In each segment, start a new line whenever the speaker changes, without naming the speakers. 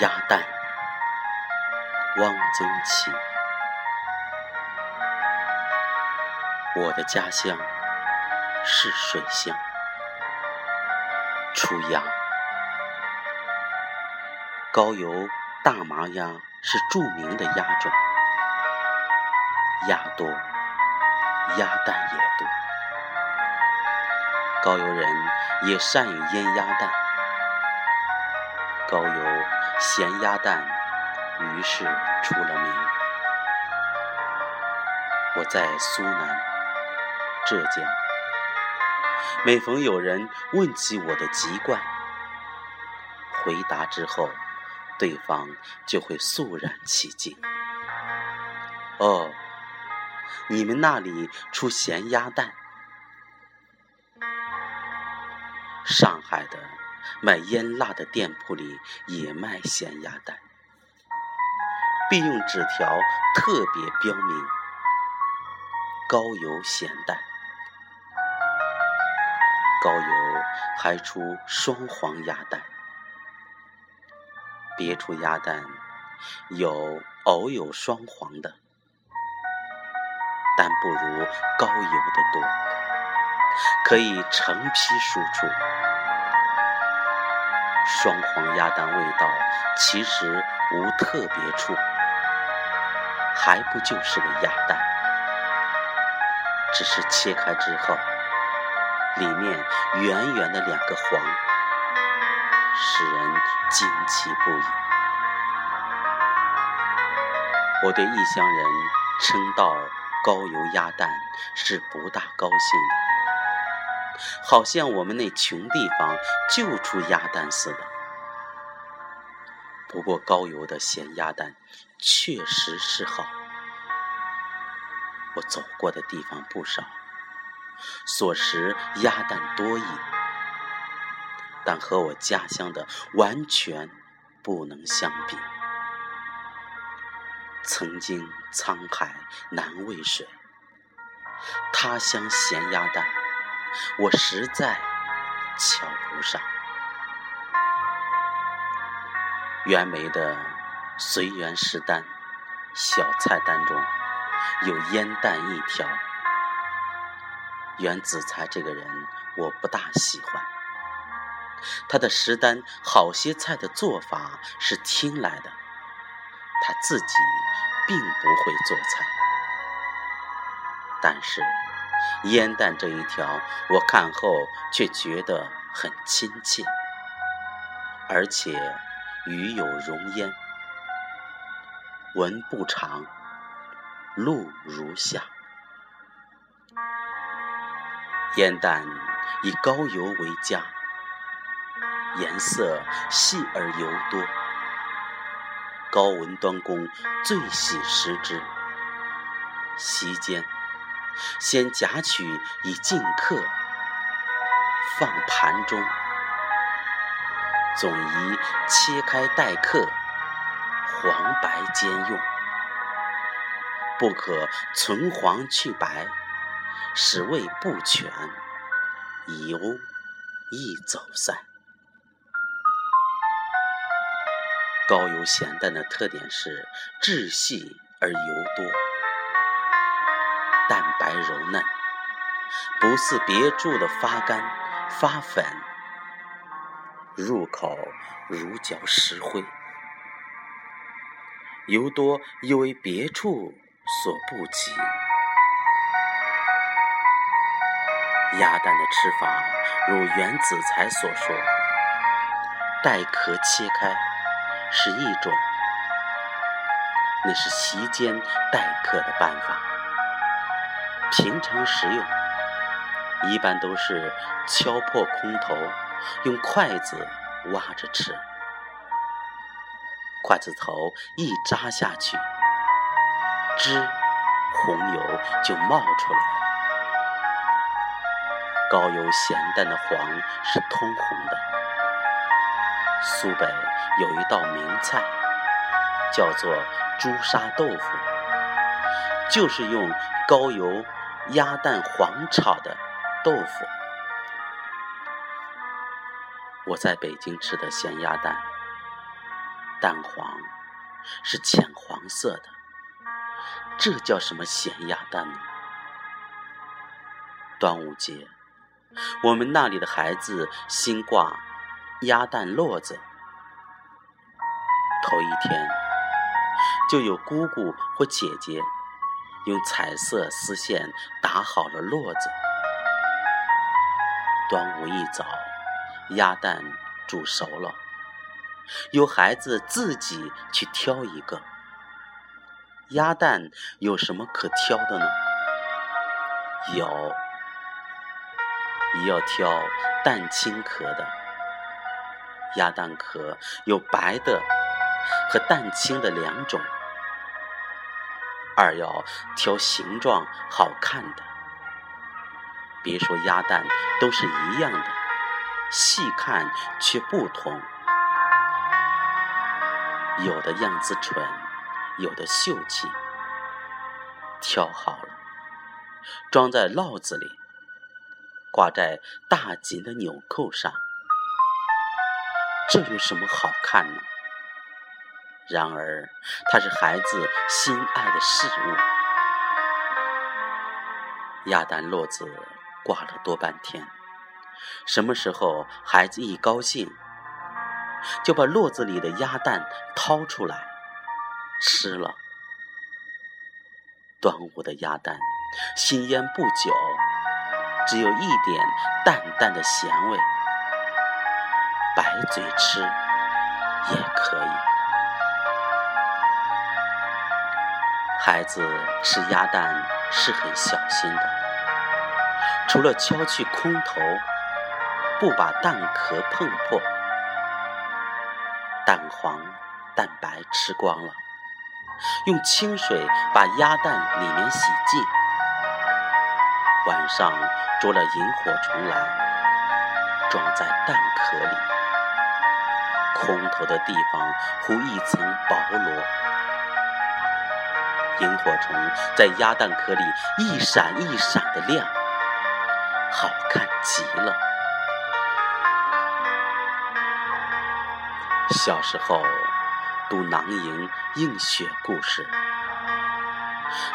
鸭蛋，汪曾祺。我的家乡是水乡，出鸭。高邮大麻鸭是著名的鸭种，鸭多，鸭蛋也多。高邮人也善于腌鸭蛋。高邮咸鸭蛋，于是出了名。我在苏南，浙江，每逢有人问起我的籍贯，回答之后，对方就会肃然起敬。哦，你们那里出咸鸭蛋？上海的。卖腌腊的店铺里也卖咸鸭蛋，并用纸条特别标明“高邮咸蛋”。高邮还出双黄鸭蛋，别处鸭蛋有偶有双黄的，但不如高邮的多，可以成批输出。双黄鸭蛋味道其实无特别处，还不就是个鸭蛋，只是切开之后，里面圆圆的两个黄，使人惊奇不已。我对异乡人称道高邮鸭蛋是不大高兴的。好像我们那穷地方就出鸭蛋似的。不过高邮的咸鸭蛋确实是好。我走过的地方不少，所食鸭蛋多矣，但和我家乡的完全不能相比。曾经沧海难为水，他乡咸鸭蛋。我实在瞧不上。袁枚的《随园食单》小菜单中有腌蛋一条。袁子才这个人我不大喜欢，他的食单好些菜的做法是听来的，他自己并不会做菜，但是。烟蛋这一条，我看后却觉得很亲切，而且语有容焉。文不长，录如下：烟蛋以高油为佳，颜色细而油多。高文端公最喜食之，席间。先夹取以敬客，放盘中，总宜切开待客，黄白兼用，不可存黄去白，使味不全，油易走散。高邮咸蛋的特点是质细而油多。蛋白柔嫩，不似别处的发干发粉，入口如嚼石灰。油多又为别处所不及。鸭蛋的吃法，如袁子才所说，带壳切开是一种，那是席间待客的办法。平常食用，一般都是敲破空头，用筷子挖着吃。筷子头一扎下去，汁红油就冒出来了。高邮咸蛋的黄是通红的。苏北有一道名菜，叫做朱砂豆腐，就是用高油。鸭蛋黄炒的豆腐，我在北京吃的咸鸭蛋，蛋黄是浅黄色的，这叫什么咸鸭蛋呢？端午节，我们那里的孩子新挂鸭蛋络子，头一天就有姑姑或姐姐用彩色丝线打好了络子。端午一早，鸭蛋煮熟了，有孩子自己去挑一个。鸭蛋有什么可挑的呢？有。也要挑蛋清壳的，鸭蛋壳有白的和蛋清的两种。二要挑形状好看的，别说鸭蛋都是一样的，细看却不同，有的样子蠢，有的秀气。挑好了，装在烙子里。挂在大紧的纽扣上，这有什么好看呢？然而，它是孩子心爱的事物。鸭蛋络子挂了多半天，什么时候孩子一高兴，就把络子里的鸭蛋掏出来吃了。端午的鸭蛋，新腌不久。只有一点淡淡的咸味，白嘴吃也可以。孩子吃鸭蛋是很小心的，除了敲去空头，不把蛋壳碰破，蛋黄、蛋白吃光了，用清水把鸭蛋里面洗净。晚上捉了萤火虫来，装在蛋壳里，空头的地方糊一层薄膜。萤火虫在鸭蛋壳里一闪一闪的亮，好看极了。小时候读囊萤映雪故事。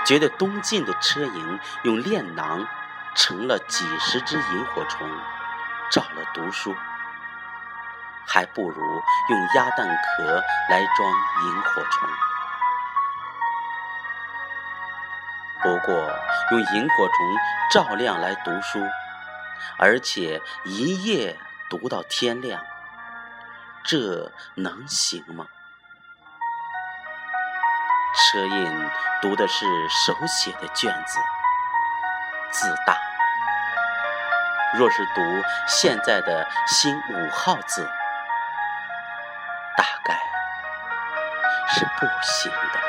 觉得东晋的车营用炼囊成了几十只萤火虫，照了读书，还不如用鸭蛋壳来装萤火虫。不过用萤火虫照亮来读书，而且一夜读到天亮，这能行吗？车胤读的是手写的卷子，字大；若是读现在的新五号字，大概是不行的。